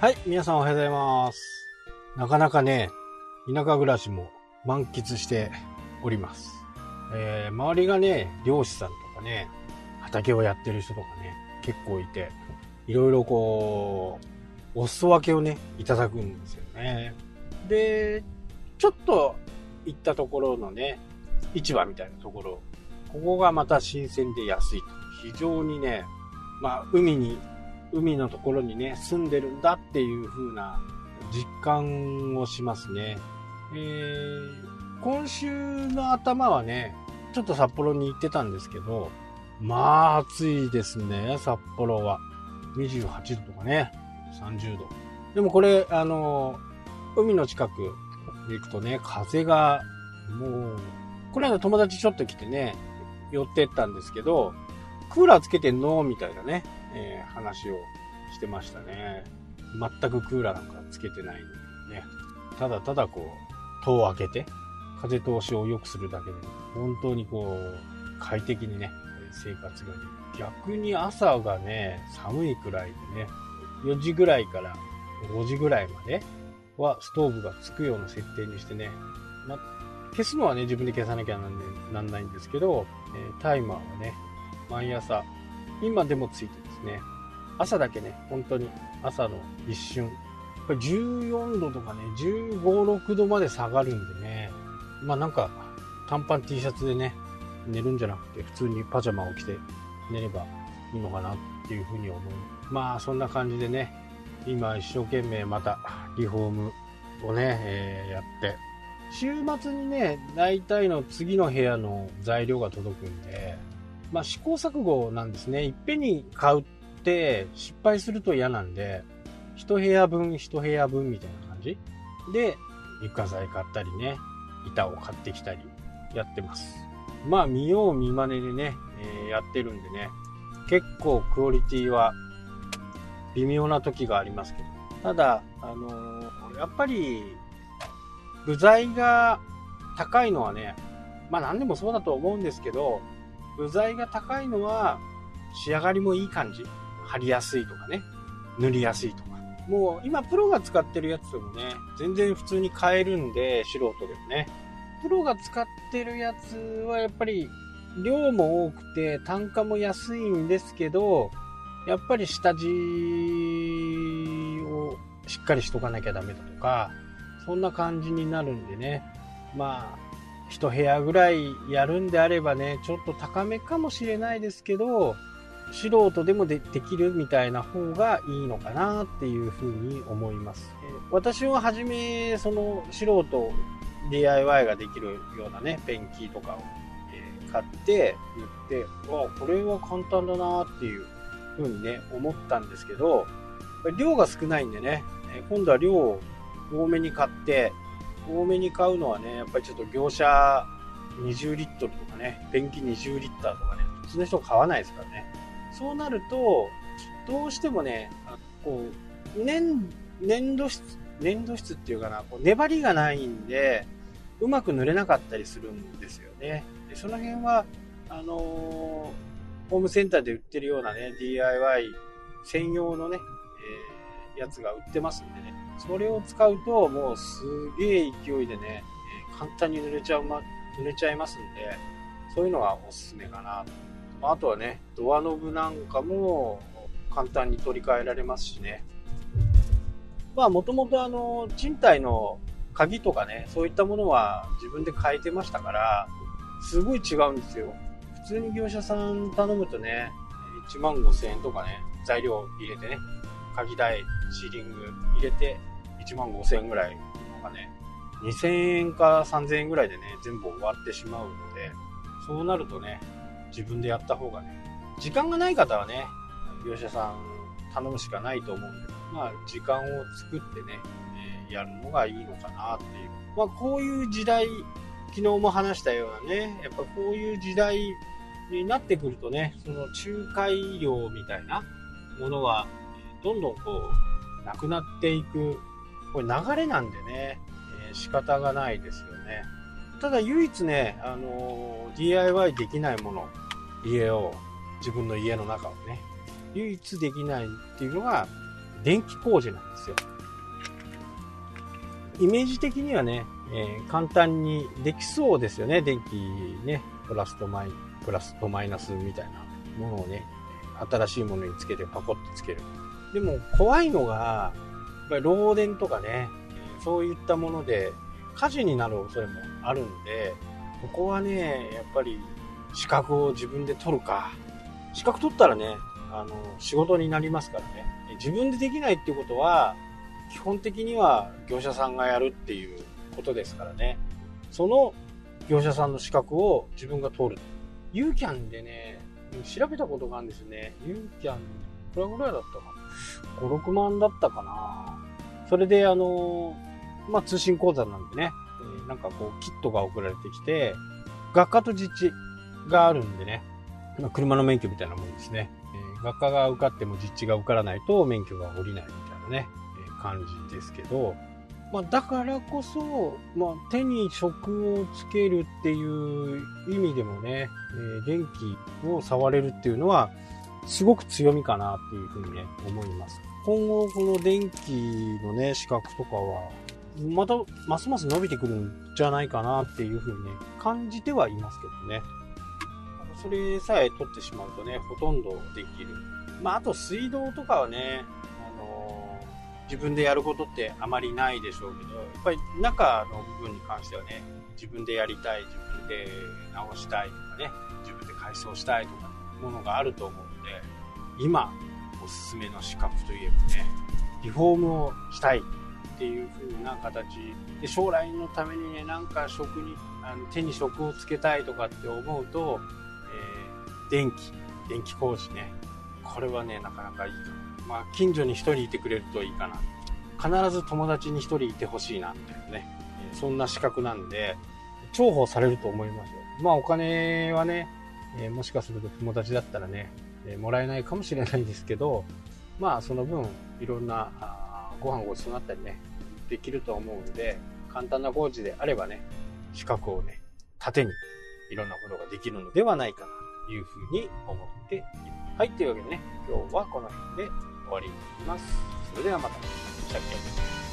はい、皆さんおはようございます。なかなかね、田舎暮らしも満喫しております。えー周りがね、漁師さんとかね、畑をやってる人とかね、結構いて、いろいろこう、お裾分けをね、いただくんですよね。で、ちょっと行ったところのね、市場みたいなところ、ここがまた新鮮で安いと。非常にね、まあ、海に、海のところにね、住んでるんだっていう風な実感をしますね。えー、今週の頭はね、ちょっと札幌に行ってたんですけど、まあ暑いですね、札幌は。28度とかね、30度。でもこれ、あの、海の近くに行くとね、風が、もう、この間友達ちょっと来てね、寄ってったんですけど、クーラーつけてんの？みたいなね、えー話をしてましたね。全くクーラーなんかつけてないんでね。ただただこう、戸を開けて、風通しを良くするだけで、本当にこう、快適にね、生活ができる。逆に朝がね、寒いくらいでね、4時ぐらいから5時ぐらいまではストーブがつくような設定にしてね、ま、消すのはね、自分で消さなきゃなん,、なんないんですけど、えータイマーはね、毎朝、今でもついてるですね、朝だけね、本当に朝の一瞬、14度とかね、15、6度まで下がるんでね、まあなんか、短パン T シャツでね、寝るんじゃなくて、普通にパジャマを着て寝ればいいのかなっていうふうに思う。まあそんな感じでね、今一生懸命またリフォームをね、えーやって、週末にね、大体の次の部屋の材料が届くんで、まあ試行錯誤なんですね。いっぺんに買うって失敗すると嫌なんで、一部屋分一部屋分みたいな感じで、床材買ったりね、板を買ってきたりやってます。まあ見よう見まねでね、えーやってるんでね、結構クオリティは微妙な時がありますけど、ただ、あのーやっぱり部材が高いのはね、まあ何でもそうだと思うんですけど、部材が高いのは仕上がりもいい感じ。貼りやすいとかね、塗りやすいとか。もう今プロが使ってるやつでもね、全然普通に買えるんで、素人でもね。プロが使ってるやつはやっぱり量も多くて単価も安いんですけど、やっぱり下地をしっかりしとかなきゃダメだとか、そんな感じになるんでね。まあ、一部屋ぐらいやるんであればね、ちょっと高めかもしれないですけど、素人でもできるみたいな方がいいのかなっていうふうに思います。私は初め、その素人 DIY ができるようなね、ペンキとかを、買って、塗って、わ、これは簡単だなっていうふうにね、思ったんですけど、量が少ないんでね、今度は量を多めに買って、多めに買うのはね、やっぱりちょっと業者20リットルとかね、ペンキ20リッターとかね、普通の人買わないですからね。そうなると、どうしてもね、こう、粘、粘土質、粘土質っていうかな、こう粘りがないんで、うまく塗れなかったりするんですよね。でその辺は、あのーホームセンターで売ってるようなね、DIY 専用のね、えーやつが売ってますんでね、それを使うと、もうすげえ勢いでね、簡単に塗れちゃうま、塗れちゃいますんで、そういうのがおすすめかなと。あとはね、ドアノブなんかも簡単に取り替えられますしね。まあ、もともとあの、賃貸の鍵とかね、そういったものは自分で変えてましたから、すごい違うんですよ。普通に業者さん頼むとね、1万5千円とかね、材料入れてね、鍵代、シーリング入れて、1万5千円ぐらいのがね、2000円か3000円ぐらいでね、全部終わってしまうので、そうなるとね、自分でやった方がね、時間がない方はね、業者さん頼むしかないと思うんで、まあ、時間を作ってね、えーやるのがいいのかなっていう。まあ、こういう時代、昨日も話したようなね、やっぱこういう時代になってくるとね、その仲介料みたいなものは、どんどんこう、なくなっていく、これ流れなんでね、えー仕方がないですよね。ただ唯一ね、あのー DIY できないもの、家を、自分の家の中をね、唯一できないっていうのが、電気工事なんですよ。イメージ的にはね、えー、簡単にできそうですよね。電気ね、プラスとマイ、プラスとマイナスみたいなものをね、新しいものにつけてパコッとつける。でも怖いのが、っぱり漏電とかね、そういったもので火事になる恐れもあるんで、ここはね、やっぱり資格を自分で取るか。資格取ったらね、あの、仕事になりますからね。自分でできないってことは、基本的には業者さんがやるっていうことですからね。その業者さんの資格を自分が取る。ユーキャンでね、調べたことがあるんですよね。ユーキャン、いくらぐらいだったかな？?5、6万だったかなそれであの、まあ、通信講座なんでね、えー、なんかこう、キットが送られてきて、学科と実地があるんでね、ま、車の免許みたいなもんですね。えー、学科が受かっても実地が受からないと免許が下りないみたいなね、えー、感じですけど、まあ、だからこそ、まあ、手に職をつけるっていう意味でもね、えー、電気を触れるっていうのは、すごく強みかなっていうふうにね、思います。今後、この電気のね、資格とかは、また、ますます伸びてくるんじゃないかなっていうふうにね、感じてはいますけどね。それさえ取ってしまうとね、ほとんどできる。まあ、あと水道とかはね、あのー、自分でやることってあまりないでしょうけど、やっぱり中の部分に関してはね、自分でやりたい、自分で直したいとかね、自分で改装したいとか、ものがあると思うで、今、おすすめの資格といえばね、リフォームをしたいっていう風な形。で将来のためにねなんか職にあの手に職をつけたいとかって思うと、えー、電気電気工事ね。これはねなかなかいいかまあ近所に1人いてくれるといいかな。必ず友達に1人いてほしいなみたいなねそんな資格なんで重宝されると思いますよ。まあお金はね、えー、もしかすると友達だったらね、え、もらえないかもしれないんですけどまあその分いろんなご飯ごちそうになったりねできると思うんで、簡単な工事であればね、資格をね、縦にいろんなことができるのではないかなというふうに思っています。はい、というわけでね、今日はこの辺で終わりになります。それではまた。シャッキ